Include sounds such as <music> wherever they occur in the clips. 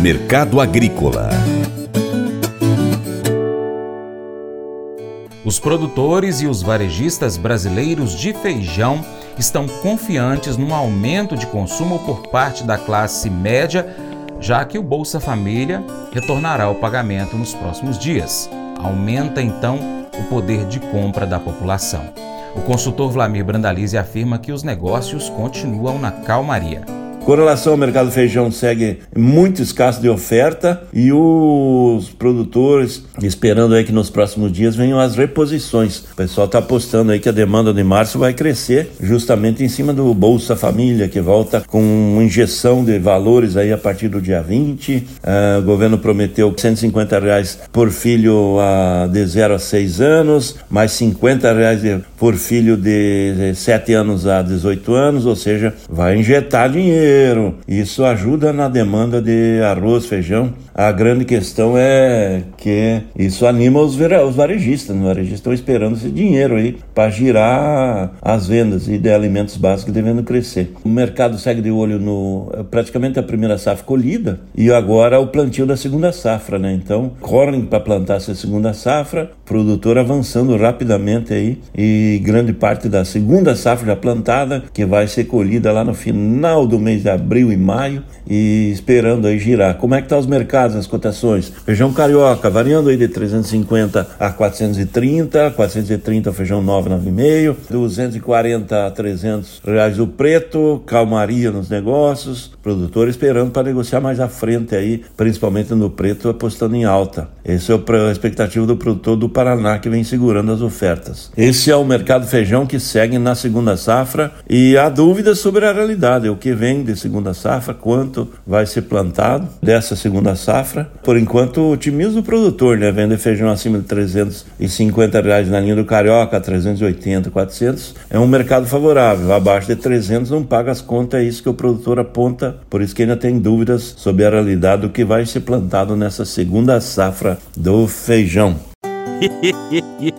Mercado Agrícola Os produtores e os varejistas brasileiros de feijão estão confiantes no aumento de consumo por parte da classe média, já que o Bolsa Família retornará ao pagamento nos próximos dias. Aumenta então o poder de compra da população. O consultor Vlamir Brandalize afirma que os negócios continuam na calmaria. Com relação ao mercado do feijão, segue muito escasso de oferta e os produtores esperando aí que nos próximos dias venham as reposições. O pessoal está apostando aí que a demanda de março vai crescer justamente em cima do Bolsa Família, que volta com uma injeção de valores aí a partir do dia 20. Uh, ah, o governo prometeu 150 reais por filho uh, de 0 a 6 anos, mais 50 reais de, por filho de 7 anos a 18 anos, ou seja, vai injetar dinheiro Isso ajuda na demanda de arroz, feijão. A grande questão é que isso anima os, os varejistas. Os varejistas estão esperando esse dinheiro aí para girar as vendas e de alimentos básicos devendo crescer. O mercado segue de olho no praticamente a primeira safra colhida e agora o plantio da segunda safra, né? Então correm para plantar essa segunda safra, produtor avançando rapidamente aí e grande parte da segunda safra plantada que vai ser colhida lá no final do mês de abril e maio e esperando aí girar. Como é que tá os mercados, as cotações? Feijão carioca variando aí de 350 a 430, 430 feijão 9,9,5, 240 a 300 reais o preto, calmaria nos negócios, produtor esperando para negociar mais à frente aí, principalmente no preto, apostando em alta. Esse é a expectativa do produtor do Paraná que vem segurando as ofertas. Esse é o mercado feijão que segue na segunda safra e há dúvidas sobre a realidade, o que vem de segunda safra, quanto vai ser plantado dessa segunda safra. Por enquanto, o produtor, né? Vende feijão acima de 350 reais na linha do Carioca, 380, 400. É um mercado favorável. Abaixo de 300 não paga as contas, é isso que o produtor aponta. Por isso que ainda tem dúvidas sobre a realidade do que vai ser plantado nessa segunda safra do feijão. <laughs>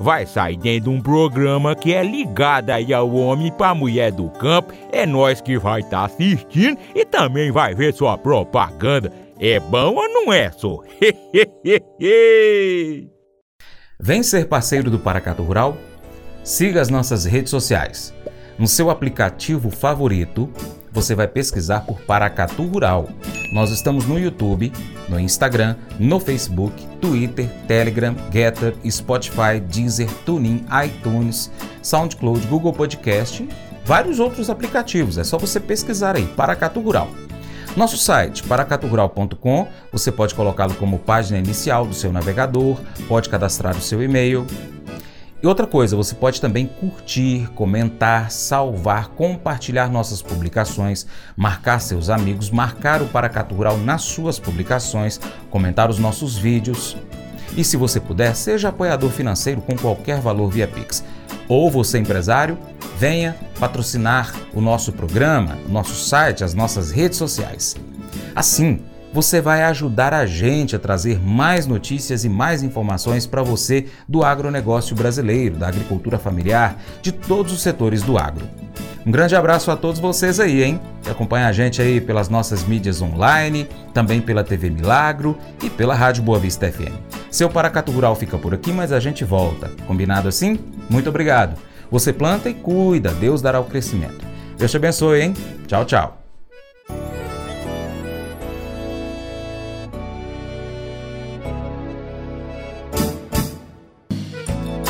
vai sair dentro de um programa que é ligado aí ao homem para mulher do campo. É nós que vai estar tá assistindo e também vai ver sua propaganda. É bom ou não é, só? <laughs> Vem ser parceiro do Paracato Rural? Siga as nossas redes sociais. No seu aplicativo favorito, você vai pesquisar por Paracatu Rural. Nós estamos no YouTube, no Instagram, no Facebook, Twitter, Telegram, Getter, Spotify, Deezer, TuneIn, iTunes, SoundCloud, Google Podcast, vários outros aplicativos. É só você pesquisar aí, Paracatu Rural. Nosso site, paracaturural.com, você pode colocá-lo como página inicial do seu navegador, pode cadastrar o seu e-mail. E outra coisa, você pode também curtir, comentar, salvar, compartilhar nossas publicações, marcar seus amigos, marcar o Paracatu Rural nas suas publicações, comentar os nossos vídeos. E se você puder, seja apoiador financeiro com qualquer valor via Pix. Ou você empresário, venha patrocinar o nosso programa, o nosso site, as nossas redes sociais. Assim, você vai ajudar a gente a trazer mais notícias e mais informações para você do agronegócio brasileiro, da agricultura familiar, de todos os setores do agro. Um grande abraço a todos vocês aí, hein? Que acompanha a gente aí pelas nossas mídias online, também pela TV Milagro e pela Rádio Boa Vista FM. Seu Paracatu Rural fica por aqui, mas a gente volta. Combinado assim? Muito obrigado. Você planta e cuida, Deus dará o crescimento. Deus te abençoe, hein? Tchau, tchau.